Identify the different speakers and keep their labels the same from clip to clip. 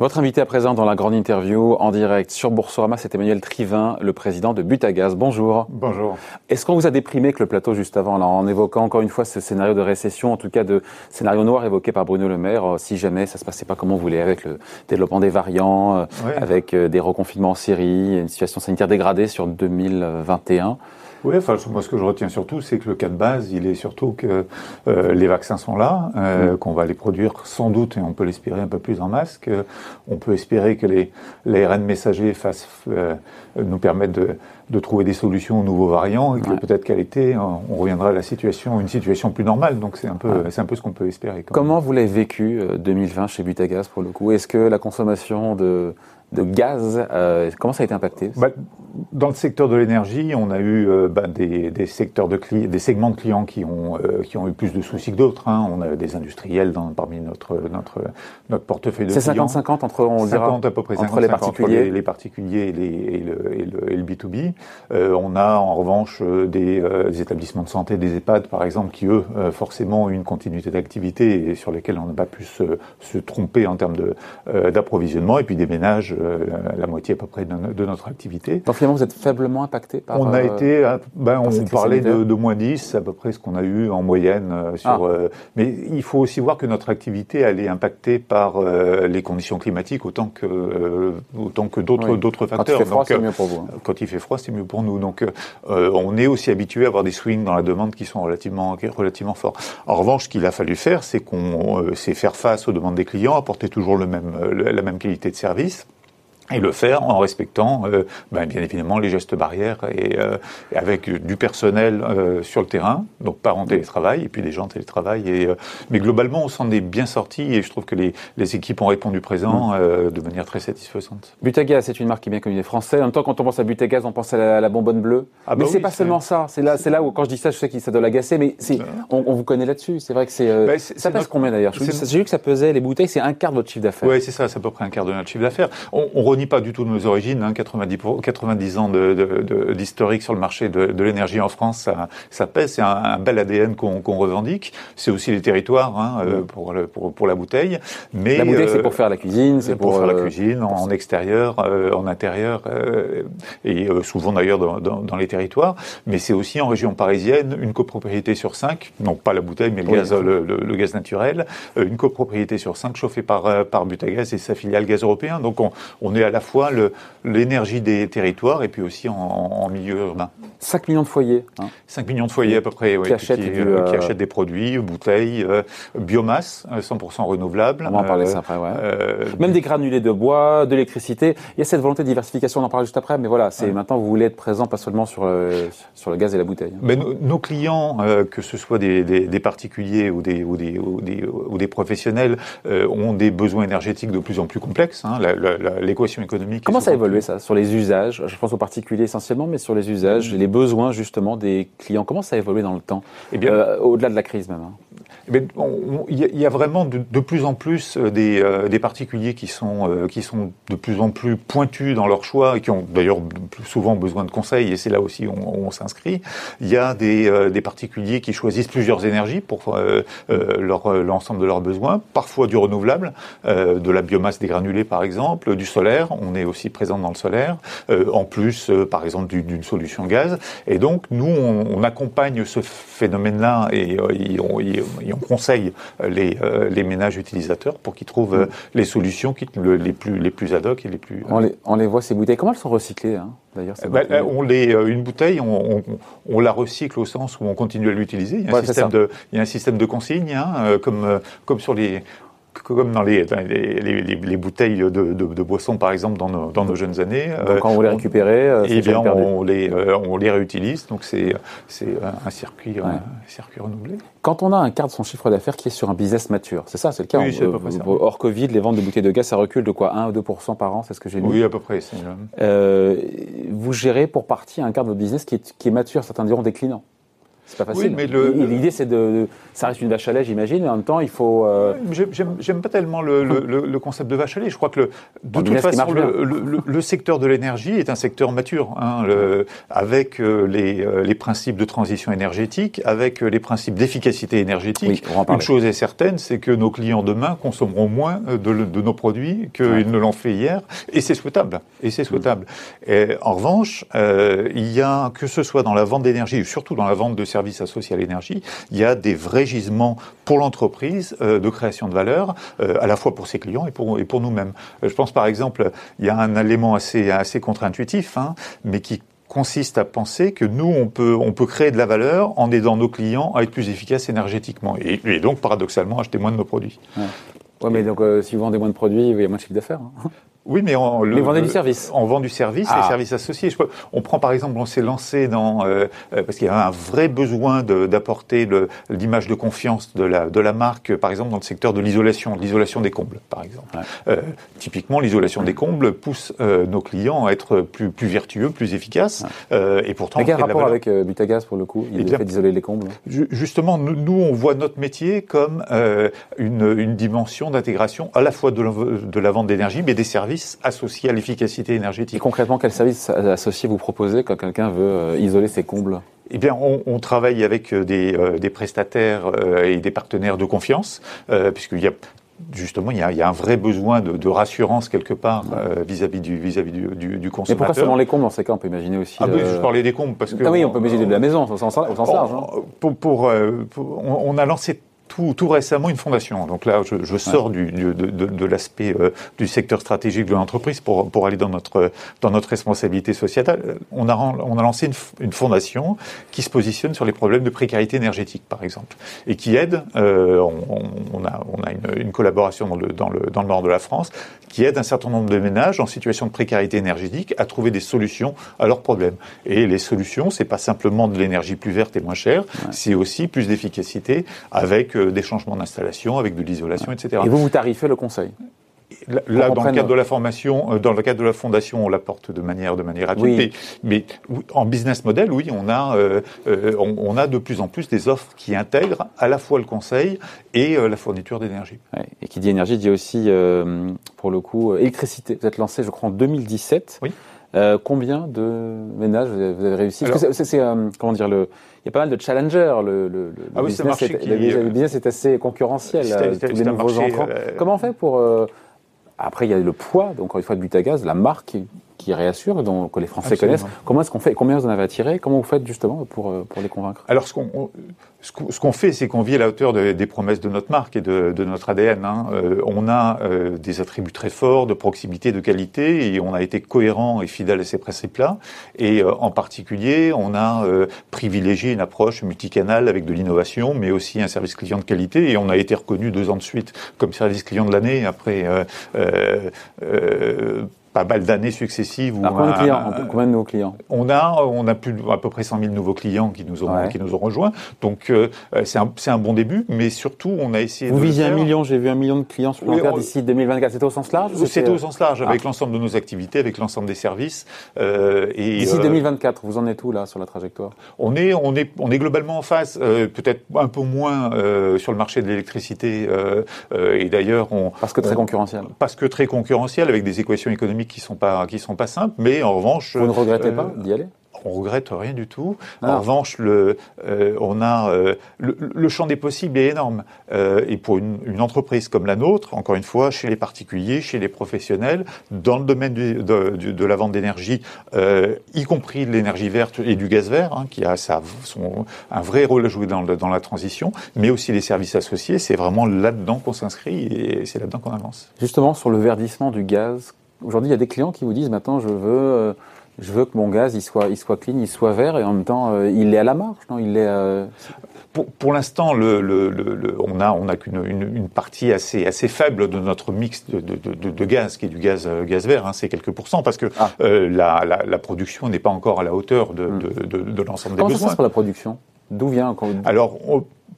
Speaker 1: Votre invité à présent dans la grande interview en direct sur Boursorama, c'est Emmanuel Trivin, le président de Butagaz. Bonjour.
Speaker 2: Bonjour.
Speaker 1: Est-ce qu'on vous a déprimé que le plateau juste avant, en évoquant encore une fois ce scénario de récession, en tout cas de scénario noir évoqué par Bruno Le Maire, euh, si jamais ça se passait pas comme on voulait, avec le développement des variants, euh, avec euh, des reconfinements en Syrie, une situation sanitaire dégradée sur 2021
Speaker 2: oui, enfin, moi, ce que je retiens surtout, c'est que le cas de base, il est surtout que euh, les vaccins sont là, euh, mm. qu'on va les produire sans doute, et on peut l'espérer un peu plus en masse, on peut espérer que les, l'ARN messager fassent, euh, nous permettent de, de, trouver des solutions aux nouveaux variants, et que peut-être qu'à l'été, on reviendra à la situation, une situation plus normale. Donc, c'est un peu, c'est un peu ce qu'on peut espérer.
Speaker 1: Comment vous l'avez vécu 2020 chez Butagaz, pour le coup? Est-ce que la consommation de de gaz. Euh, comment ça a été impacté
Speaker 2: bah, Dans le secteur de l'énergie, on a eu euh, bah, des, des, secteurs de des segments de clients qui ont euh, qui ont eu plus de soucis que d'autres. Hein. On a des industriels dans, parmi notre notre notre portefeuille de
Speaker 1: clients. C'est 50-50 entre on
Speaker 2: 50 à peu près
Speaker 1: entre les particuliers,
Speaker 2: les, particuliers et, les, et, le, et, le, et le B2B. on a en revanche des, des, établissements de santé, des EHPAD par exemple, qui eux forcément ont une continuité d'activité et sur lesquels on n'a pas pu se, se, tromper en termes de d'approvisionnement. Et puis des ménages euh, la, moitié à peu près de, notre activité.
Speaker 1: Donc finalement, vous êtes faiblement impacté par.
Speaker 2: On a euh, été, euh, ben, on parlait de, de, moins 10, c'est à peu près ce qu'on a eu en moyenne. sur, ah. mais il faut aussi voir que notre activité, elle est impactée par les conditions climatiques autant que autant que d'autres d'autres facteurs.
Speaker 1: Quand il fait froid, c'est mieux pour vous.
Speaker 2: Hein. Quand il fait froid, c'est mieux pour nous. Donc, on est aussi habitué à avoir des swings dans la demande qui sont relativement relativement forts. En revanche, ce qu'il a fallu faire, c'est qu'on c'est faire face aux demandes des clients, apporter toujours le même la même qualité de service et le faire en respectant euh, ben, bien évidemment les gestes barrières et, euh, avec du personnel euh, sur le terrain, donc pas en télétravail, et puis des gens en télétravail. Et, mais globalement, on s'en est bien sorti et je trouve que les, les équipes ont répondu présent mm. de manière très satisfaisante.
Speaker 1: Butagaz, c'est une marque qui est bien connue des Français. En même temps, quand on pense à Butagaz, on pense à la, bonbonne bleue. Ah mais bah c'est pas seulement ça. C'est là, c'est là où quand je dis ça, je sais que ça doit l'agacer, mais on, on, vous connaît là-dessus. C'est vrai que c'est. Bah, ça pèse combien d'ailleurs? J'ai vu que ça pesait les bouteilles, c'est un quart de votre chiffre d'affaires.
Speaker 2: Oui, c'est ça, c'est à peu près un quart de notre chiffre d'affaires. On, on pas du tout de nos origines. Hein, 90, 90 ans d'historique de, sur le marché de, l'énergie en France, ça, ça pèse. C'est un, bel ADN qu'on revendique. C'est aussi les territoires hein, euh, pour, le, pour, pour, la bouteille.
Speaker 1: Mais la bouteille, c'est pour faire la cuisine,
Speaker 2: c'est pour, faire la euh, cuisine en, extérieur, euh, en intérieur, et souvent d'ailleurs dans, dans, les territoires. Mais c'est aussi en région parisienne une copropriété sur cinq, non pas la bouteille, mais le, gaz, le, le, gaz naturel, une copropriété sur cinq chauffée par, par Butagaz et sa filiale Gaz Européen. Donc on, on est à la fois l'énergie des territoires et puis aussi en, milieu urbain.
Speaker 1: 5 millions de foyers.
Speaker 2: Hein. 5 millions de foyers à peu près,
Speaker 1: qui, achètent,
Speaker 2: euh, qui, achètent, des produits, bouteilles, euh, biomasse, 100% euh, renouvelable.
Speaker 1: On va en parler ça après, ouais. Même des granulés de bois, de l'électricité. Il y a cette volonté de diversification, on en parlera juste après, mais voilà, c'est maintenant vous voulez être présent pas seulement sur le, sur le gaz et la bouteille.
Speaker 2: Mais nos, clients, que ce soit des, des, des, particuliers ou des, ou des, ou des, ou des professionnels, ont des besoins énergétiques de plus en plus complexes. Hein. L'équation économique
Speaker 1: Comment ça a évolué ça sur les usages? Je pense aux particuliers essentiellement, mais sur les usages, les besoins justement des clients. Comment ça a évolué dans le temps? Eh bien, euh, au-delà de la crise même. Hein.
Speaker 2: Eh il y, a vraiment de, plus en plus euh, des, euh, des particuliers qui sont qui sont de plus en plus pointus dans leur choix et qui ont d'ailleurs souvent besoin de conseils. Et c'est là aussi où on, s'inscrit. Il y a des, particuliers qui choisissent plusieurs énergies pour l'ensemble de leurs besoins. Parfois du renouvelable, de la biomasse des granulés par exemple, du solaire. On est aussi présente dans le solaire, euh, en plus, euh, par exemple, d'une solution gaz. Et donc, nous, on, accompagne ce phénomène-là et, euh, on, conseille les, les, ménages utilisateurs pour qu'ils trouvent mm. les solutions qui, les, plus, les plus ad hoc et les plus...
Speaker 1: On les, on les voit, ces bouteilles. Comment elles sont recyclées hein,
Speaker 2: D'ailleurs, ben, on les, une bouteille, on, on, la recycle au sens où on continue à l'utiliser. Il, y a un système de, il y a un système de consigne, hein, comme, comme sur les, comme dans les, les, les, bouteilles de, de, de, boissons, par exemple, dans nos, dans nos jeunes années.
Speaker 1: Donc, quand vous les récupérez,
Speaker 2: euh, eh bien, on les, euh, on les réutilise. Donc, c'est un circuit, un circuit renouvelé.
Speaker 1: Quand on a un quart de son chiffre d'affaires qui est sur un business mature, c'est ça, c'est le cas
Speaker 2: oui,
Speaker 1: euh, Hors Covid, les ventes de bouteilles de gaz, ça recule de quoi 1 ou 2 par an, c'est ce que j'ai lu
Speaker 2: Oui, à peu près.
Speaker 1: Euh, vous gérez pour partie un quart de votre business qui est, qui est mature, certains diront déclinant. C'est pas facile. Oui, mais l'idée, c'est de, ça reste une vache à lait, j'imagine, mais en même temps, il faut. Euh...
Speaker 2: J'aime pas tellement le, le, le, concept de vache à lait. Je crois que de toute façon, le, secteur de l'énergie est un secteur mature, hein, avec euh, les, euh, les, principes de transition énergétique, avec les principes d'efficacité énergétique. une chose est certaine, c'est que nos clients demain consommeront moins de, de nos produits qu'ils ne l'ont fait hier, et c'est souhaitable. Et c'est souhaitable. Et, en revanche, il y a que ce soit dans la vente d'énergie, surtout dans la vente de services associés à l'énergie, il y a des vrais gisements pour l'entreprise de création de valeur, à la fois pour ses clients et pour, et pour nous-mêmes. Je pense par exemple, il y a un élément assez, assez contre-intuitif, hein, mais qui consiste à penser que nous, on peut, on peut créer de la valeur en aidant nos clients à être plus efficaces énergétiquement et, donc, paradoxalement, acheter moins de nos produits.
Speaker 1: Ouais. mais donc, euh, si vous vendez moins de produits, il y a moins de chiffre d'affaires. Hein.
Speaker 2: Oui, mais on,
Speaker 1: le, vendait du service.
Speaker 2: On vend du service, les ah. services associés. on prend par exemple, on s'est lancé dans euh, euh, parce qu'il y avait un vrai besoin d'apporter l'image de confiance de la de la marque, par exemple dans le secteur de l'isolation, l'isolation des combles, par exemple. Euh, typiquement, l'isolation des combles pousse nos clients à être plus plus vertueux, plus efficaces. et pourtant,
Speaker 1: mais quel rapport avec Butagaz pour le coup Il eh fait d'isoler les combles?
Speaker 2: Justement, nous, nous, on voit notre métier comme une, une dimension d'intégration à la fois de de la vente d'énergie, mais des services associés à l'efficacité énergétique. Et
Speaker 1: concrètement, quels services associés vous proposez quand quelqu'un veut euh, isoler ses combles?
Speaker 2: Eh bien, on, travaille avec euh, euh, des, prestataires et des partenaires de confiance, puisqu'il y a justement, il y, a, un vrai besoin de, rassurance quelque part vis-à-vis du, vis-à-vis du, du, consommateur. Mais
Speaker 1: pourquoi seulement les combles dans ces cas On peut imaginer aussi.
Speaker 2: Ah, oui, je parlais des combles parce que.
Speaker 1: Ah oui, on peut imaginer de la maison au sens, sens large. Hein.
Speaker 2: Pour, pour, on, a lancé tout, tout, récemment une fondation. Donc là, je, je sors du, de, de, de l'aspect euh, du secteur stratégique de l'entreprise pour, pour aller dans notre, dans notre responsabilité sociétale. On a, on a lancé une, une, fondation qui se positionne sur les problèmes de précarité énergétique, par exemple, et qui aide, euh, on, on, a, on a une, une collaboration dans le, dans, le, dans le nord de la France, qui aide un certain nombre de ménages en situation de précarité énergétique à trouver des solutions à leurs problèmes. Et les solutions, c'est pas simplement de l'énergie plus verte et moins chère, c'est aussi plus d'efficacité avec des changements d'installation, avec de l'isolation, etc.
Speaker 1: Et vous, vous tarifez le conseil
Speaker 2: Là, dans le cadre de la formation, euh, dans le cadre de la fondation, on l'apporte de manière de manière gratuite. Mais, en business model, oui, on a euh, on, a de plus en plus des offres qui intègrent à la fois le conseil et la fourniture d'énergie.
Speaker 1: et qui dit énergie dit aussi, pour le coup, électricité. Vous êtes lancé, je crois, en 2017.
Speaker 2: Oui.
Speaker 1: combien de ménages vous avez, réussi? C'est, comment dire le y a pas mal de challengers. Le, le,
Speaker 2: ah oui, business, est,
Speaker 1: le business est assez concurrentiel. Euh, tous les nouveaux entrants. Euh, Comment on fait pour euh, après, il y a le poids, donc encore une fois, de Butagaz, la marque qui réassure, donc, que les Français connaissent. Comment est-ce qu'on fait Combien vous en avez attiré Comment vous faites justement pour, euh, pour les convaincre?
Speaker 2: Alors, ce qu'on ce qu'on fait, c'est qu'on vit à la hauteur des promesses de notre marque et de, de notre ADN. Hein. Euh, on a euh, des attributs très forts de proximité, de qualité, et on a été cohérent et fidèle à ces principes-là. Et en particulier, on a privilégié une approche multicanale avec de l'innovation, mais aussi un service client de qualité. Et on a été reconnu deux ans de suite comme service client de l'année après pas mal d'années successives.
Speaker 1: Où combien, de clients, combien de nouveaux clients?
Speaker 2: On a, on a plus à peu près 100 000 nouveaux clients qui nous ont, qui nous ont rejoints. Donc euh, c'est un, un, bon début, mais surtout on a essayé.
Speaker 1: Vous visez un million, j'ai vu un million de clients supplémentaires d'ici 2024. C'était au sens large
Speaker 2: C'était au sens large, avec ah. l'ensemble de nos activités, avec l'ensemble des services.
Speaker 1: Euh, et d'ici 2024, euh, vous en êtes où là sur la trajectoire?
Speaker 2: On est, on est, on est globalement en phase, euh, peut-être un peu moins sur le marché de l'électricité. et d'ailleurs, on
Speaker 1: parce que très concurrentiel.
Speaker 2: Parce que très concurrentiel, avec des équations économiques qui sont pas qui sont pas simples, mais en revanche,
Speaker 1: vous ne regrettez euh, pas d'y aller?
Speaker 2: on regrette rien du tout. En ah. revanche, le, euh, on a euh, le, champ des possibles est énorme. et pour une, entreprise comme la nôtre, encore une fois, chez les particuliers, chez les professionnels, dans le domaine de, de, la vente d'énergie, y compris de l'énergie verte et du gaz vert, hein, qui a son, un vrai rôle à jouer dans, dans la transition, mais aussi les services associés, c'est vraiment là-dedans qu'on s'inscrit et c'est là-dedans qu'on avance.
Speaker 1: Justement, sur le verdissement du gaz, Aujourd'hui, il y a des clients qui vous disent maintenant, je veux, euh, je veux que mon gaz il soit, il soit clean, il soit vert, et en même temps, euh, il est à la marge, non? Il est. Euh,
Speaker 2: pour, pour l'instant, le, le, le, on a, on a qu'une une, une, partie assez, assez faible de notre mix de, de, de, de gaz, qui est du gaz, gaz vert. Hein, c'est quelques pourcents parce que ah. la, la, la, production n'est pas encore à la hauteur de, hmm. l'ensemble des besoins.
Speaker 1: Comment ça se passe pour la production? D'où vient
Speaker 2: Alors,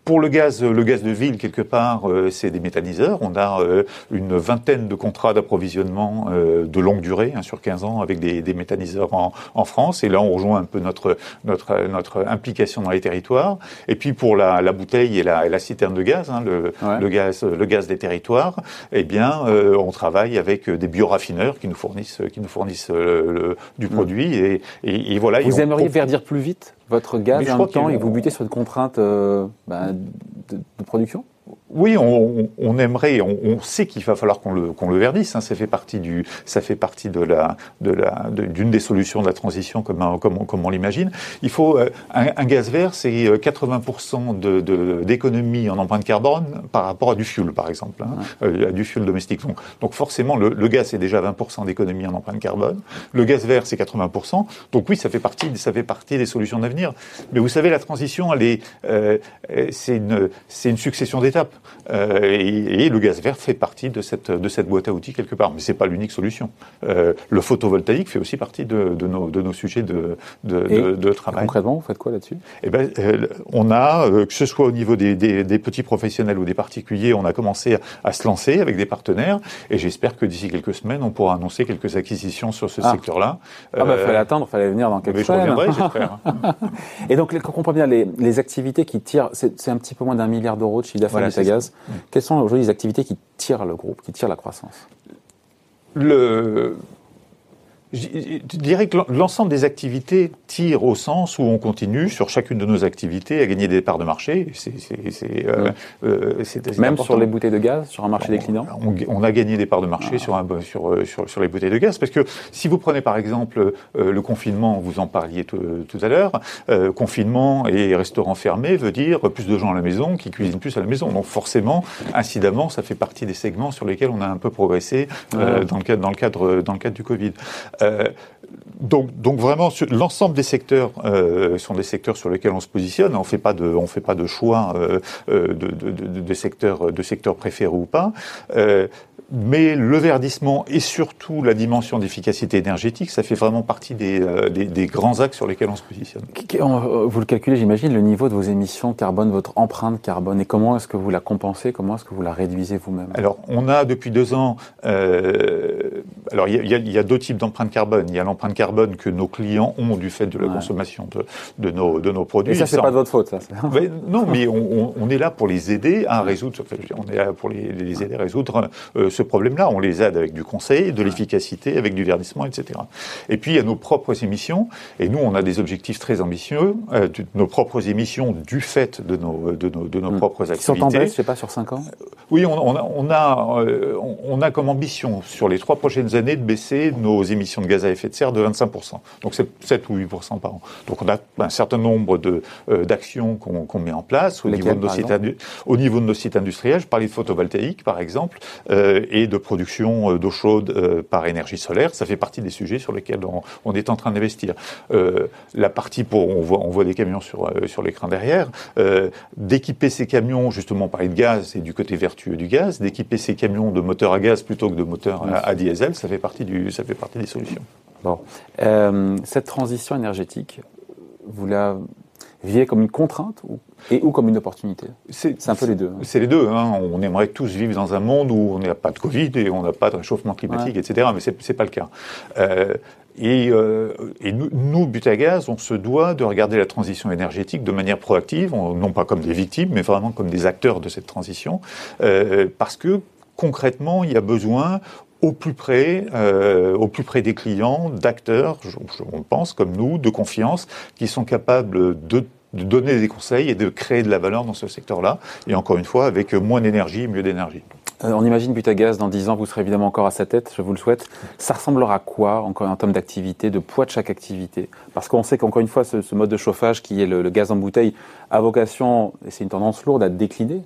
Speaker 2: pour le gaz, le gaz de ville, quelque part, euh, c'est des méthaniseurs. On a euh, une vingtaine de contrats d'approvisionnement euh, de longue durée, hein, sur 15 ans, avec des, des méthaniseurs en, en, France. Et là, on rejoint un peu notre, notre, notre implication dans les territoires. Et puis, pour la, la bouteille et la, et la, citerne de gaz, hein, le, le, gaz, le gaz des territoires, eh bien, on travaille avec des bioraffineurs qui nous fournissent, qui nous fournissent le, du produit. Et, et, et, voilà.
Speaker 1: Vous aimeriez verdir plus vite? Votre gaz en même temps et vous butez sur une contrainte euh, bah, de, de, production?
Speaker 2: Oui, on, on, aimerait, on, on sait qu'il va falloir qu'on le, qu'on le verdisse. Hein, ça fait partie du, ça fait partie de la, de la, d'une des solutions de la transition comme, comme, comme on l'imagine. Il faut euh, un, un, gaz vert, c'est 80% de, de, d'économie en empreinte carbone par rapport à du fuel, par exemple, hein, euh, à du fuel domestique. Donc, donc forcément, le, le gaz c'est déjà 20% d'économie en empreinte carbone. Le gaz vert c'est 80%. Donc oui, ça fait partie, ça fait partie des solutions d'avenir. Mais vous savez, la transition, elle est, euh, c'est une, c'est une succession d'étapes. Euh, et, et, le gaz vert fait partie de cette, de cette boîte à outils quelque part. Mais c'est pas l'unique solution. Euh, le photovoltaïque fait aussi partie de, de, nos, de nos sujets de, de, travail.
Speaker 1: Concrètement, vous faites quoi là-dessus?
Speaker 2: Eh ben, euh, on a, que ce soit au niveau des, des, des, petits professionnels ou des particuliers, on a commencé à, à se lancer avec des partenaires. Et j'espère que d'ici quelques semaines, on pourra annoncer quelques acquisitions sur ce ah. secteur-là.
Speaker 1: Ah bah, fallait attendre, fallait venir dans quelques semaines.
Speaker 2: Je reviendrai, j'espère.
Speaker 1: et donc, on comprend bien les, les activités qui tirent, c'est un petit peu moins d'un milliard d'euros de chiffre d'affaires voilà, Quelles sont aujourd'hui les activités qui tirent le groupe, qui tirent la croissance?
Speaker 2: Je dirais que l'ensemble des activités tire au sens où on continue sur chacune de nos activités à gagner des parts de marché. C'est,
Speaker 1: euh, euh, Même sur les bouteilles de gaz, sur un marché
Speaker 2: on,
Speaker 1: déclinant
Speaker 2: on, on, a gagné des parts de marché ah. sur, un, sur, euh, sur, sur, les bouteilles de gaz. Parce que si vous prenez par exemple euh, le confinement, vous en parliez tout, tout à l'heure, euh, confinement et restaurants fermés veut dire plus de gens à la maison qui cuisinent plus à la maison. Donc forcément, incidemment, ça fait partie des segments sur lesquels on a un peu progressé ah. dans, le cadre, dans, le cadre, dans le cadre du Covid. Euh, donc, donc, vraiment, l'ensemble des secteurs euh, sont des secteurs sur lesquels on se positionne. On fait pas de, on fait pas de choix euh, de, de, de, de, secteurs, de secteurs préférés ou pas. Mais le verdissement et surtout la dimension d'efficacité énergétique, ça fait vraiment partie des, des, des, grands axes sur lesquels on se positionne.
Speaker 1: Vous le calculez, j'imagine, le niveau de vos émissions carbone, votre empreinte carbone, et comment est-ce que vous la compensez, comment est-ce que vous la réduisez vous-même?
Speaker 2: Alors, on a depuis deux ans, alors il y a, y a, deux types d'empreinte carbone. Il y a l'empreinte carbone que nos clients ont du fait de la ouais. consommation de, de, nos, de nos produits. Et
Speaker 1: ça, c'est pas de votre faute, ça.
Speaker 2: Mais, non, mais on, on, est là pour les aider à résoudre, on est là pour les, les aider à résoudre euh, ce problème-là. On les aide avec du conseil, de l'efficacité, avec du verdissement, etc. Et puis il y a nos propres émissions, et nous on a des objectifs très ambitieux, euh, de, nos propres émissions du fait de nos, de nos, de nos mmh. propres activités.
Speaker 1: Qui sont en baisse, je sais pas, sur 5 ans
Speaker 2: Oui, on, on, a, on, a, euh, on a comme ambition sur les trois prochaines années de baisser nos émissions de gaz à effet de serre de 25%. Donc c'est 7 ou 8% par an. Donc on a un certain nombre euh, d'actions qu'on qu met en place au niveau, de nos sites au niveau de nos sites industriels. Je parlais de photovoltaïque par exemple, euh, et de production euh, d'eau chaude euh, par énergie solaire. Ça fait partie des sujets sur lesquels on, on est en train d'investir. La partie pour, on voit, on voit des camions sur, sur l'écran derrière, d'équiper ces camions, justement, par de gaz et du côté vertueux du gaz, d'équiper ces camions de moteurs à gaz plutôt que de moteurs à, à diesel, ça fait partie du, ça fait partie des solutions.
Speaker 1: Bon, euh, cette transition énergétique, vous la vivez comme une contrainte ou, et ou comme une opportunité? C'est un peu les deux. Hein.
Speaker 2: C'est les deux. Hein. On aimerait tous vivre dans un monde où on n'a pas de Covid et on n'a pas de réchauffement climatique, ouais. etc. Mais c'est pas le cas. Euh, et, euh, et, nous, nous, Butagaz, on se doit de regarder la transition énergétique de manière proactive, on, non pas comme des victimes, mais vraiment comme des acteurs de cette transition, euh, parce que concrètement, il y a besoin au plus près, euh, au plus près des clients, d'acteurs, on pense comme nous, de confiance, qui sont capables de de donner des conseils et de créer de la valeur dans ce secteur-là. Et encore une fois, avec moins d'énergie, mieux d'énergie.
Speaker 1: Euh, on imagine Butagaz, dans 10 ans, vous serez évidemment encore à sa tête, je vous le souhaite. Ça ressemblera à quoi, encore en termes d'activité, de poids de chaque activité? Parce qu'on sait qu'encore une fois, ce, ce, mode de chauffage qui est le, le gaz en bouteille a vocation, et c'est une tendance lourde, à décliner.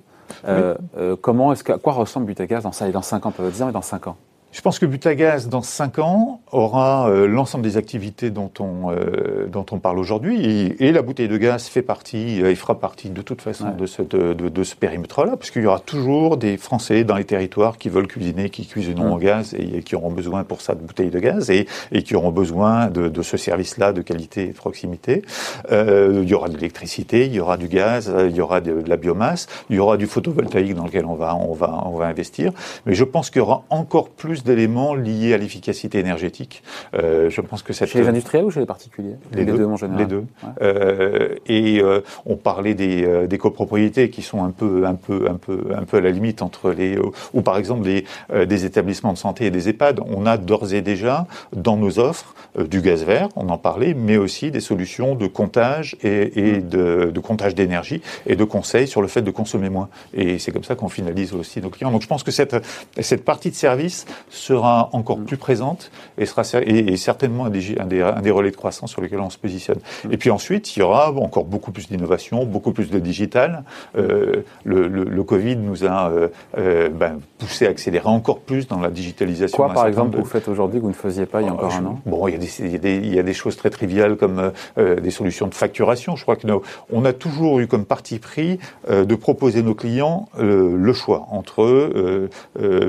Speaker 1: Euh, oui. euh, comment est-ce que, à quoi ressemble Butagaz dans ça et dans 5 ans, pas 10 ans, mais dans 5 ans?
Speaker 2: Je pense que Butagaz, dans 5 ans, aura euh, l'ensemble des activités dont on, euh, dont on parle aujourd'hui. Et, la bouteille de gaz fait partie, euh, et fera partie de toute façon de, ce, de, de, ce périmètre-là, puisqu'il y aura toujours des Français dans les territoires qui veulent cuisiner, qui cuisineront en gaz et, qui auront besoin pour ça de bouteilles de gaz et, et qui auront besoin de, de ce service-là de qualité et de proximité. il y aura de l'électricité, il y aura du gaz, il y aura de, la biomasse, il y aura du photovoltaïque dans lequel on va, on va, on va investir. Mais je pense qu'il y aura encore plus d'éléments liés à l'efficacité énergétique.
Speaker 1: Euh, je pense que cette... Chez les industriels ou chez les particuliers?
Speaker 2: Les, deux, en général. Les deux. Euh, et euh, on parlait des, des, copropriétés qui sont un peu, un peu, un peu, un peu à la limite entre les, ou par exemple des, des établissements de santé et des EHPAD. On a d'ores et déjà dans nos offres du gaz vert, on en parlait, mais aussi des solutions de comptage et, et de, de comptage d'énergie et de conseils sur le fait de consommer moins. Et c'est comme ça qu'on finalise aussi nos clients. Donc je pense que cette, cette partie de service sera encore plus présente et sera et, certainement un des, un, des, relais de croissance sur lesquels on se positionne. Mm. Et puis ensuite, il y aura encore beaucoup plus d'innovation, beaucoup plus de digital. Euh, le, le, le, Covid nous a euh, euh, ben, poussé à accélérer encore plus dans la digitalisation.
Speaker 1: Quoi, par exemple, vous faites aujourd'hui que vous ne faisiez pas il y a encore
Speaker 2: un
Speaker 1: an?
Speaker 2: Bon, il y, a des, il, y a choses très triviales comme des solutions de facturation. Je crois que nous, on a toujours eu comme parti pris de proposer nos clients le choix entre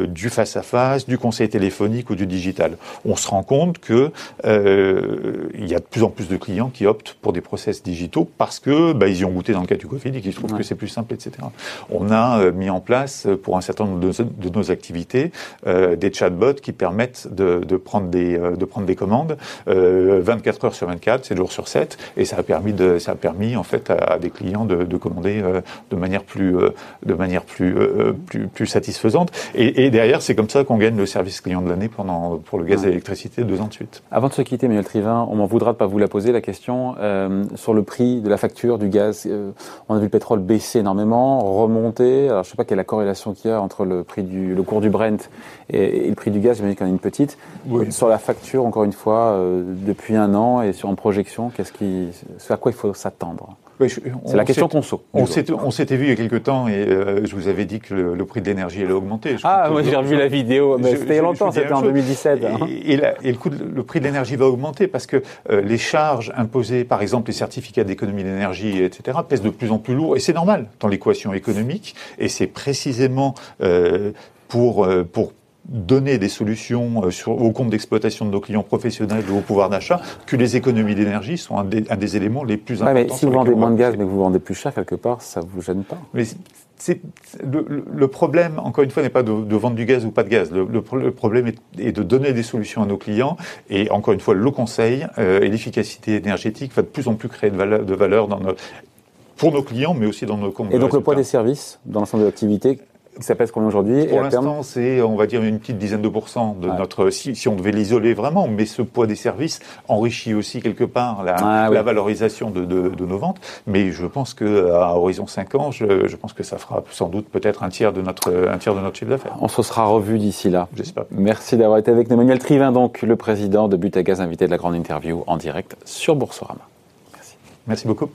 Speaker 2: du face à face, du conseil téléphonique ou du digital. On se rend compte que euh, il y a de plus en plus de clients qui optent pour des process digitaux parce que bah, ils y ont goûté dans le cas du Covid et qu'ils trouvent que c'est plus simple, etc. On a euh, mis en place euh, pour un certain nombre de, nos activités euh, des chatbots qui permettent de, de prendre des de prendre des commandes 24 heures sur 24, 7 jours sur 7, et ça a permis de ça a permis en fait à, des clients de, de commander de manière plus de manière plus plus, plus satisfaisante. Et, et derrière, c'est comme ça qu'on gagne le service client de l'année pendant pour le gaz et l'électricité deux ans de suite.
Speaker 1: Avant de se quitter, Manuel Trivin, on m'en voudra de pas vous la poser la question euh, sur le prix de la facture du gaz. Euh, on a vu le pétrole baisser énormément, remonter. Alors je sais pas quelle est la corrélation qu'il y a entre le prix du le cours du Brent et, le prix du gaz. J'imagine qu'il y en a une petite. Sur la facture, encore une fois, euh, depuis un an et sur en projection, qu'est-ce qui, à quoi il faut s'attendre? C'est la question qu'on saute.
Speaker 2: On s'était vu il y a quelques temps et euh, je vous avais dit que le, prix de l'énergie allait augmenter.
Speaker 1: ah, moi j'ai revu la vidéo, mais c'était longtemps, c'était en 2017.
Speaker 2: Hein. Et, le, coût le prix de l'énergie va augmenter parce que euh, les charges imposées, par exemple les certificats d'économie d'énergie, etc., pèsent de plus en plus lourd et c'est normal dans l'équation économique et c'est précisément euh, pour, pour donner des solutions euh, sur, au compte d'exploitation de nos clients professionnels ou au pouvoir d'achat que les économies d'énergie sont un des, éléments les plus importants.
Speaker 1: mais si vous vendez moins de gaz mais que vous vendez plus cher quelque part, ça vous gêne pas
Speaker 2: mais c'est, le, le, problème, encore une fois, n'est pas de, de, vendre du gaz ou pas de gaz. Le, le problème est, de donner des solutions à nos clients. Et encore une fois, le conseil euh, et l'efficacité énergétique va de plus en plus créer de valeur, de valeur dans nos, pour nos clients, mais aussi dans nos comptes.
Speaker 1: Et donc le poids des services dans l'ensemble de l'activité, ça pèse combien aujourd'hui
Speaker 2: Pour l'instant, c'est, on va dire, une petite dizaine de pourcents de notre. Si, si, on devait l'isoler vraiment, mais ce poids des services enrichit aussi quelque part la, ah la valorisation de, de, de, nos ventes. Mais je pense que à horizon 5 ans, je, je, pense que ça fera sans doute peut-être un tiers de notre un tiers de notre chiffre d'affaires.
Speaker 1: On se sera revu d'ici là.
Speaker 2: J'espère.
Speaker 1: Merci d'avoir été avec Emmanuel Trivin, donc le président de Butagaz, invité de la grande interview en direct sur Boursorama.
Speaker 2: Merci. Merci beaucoup.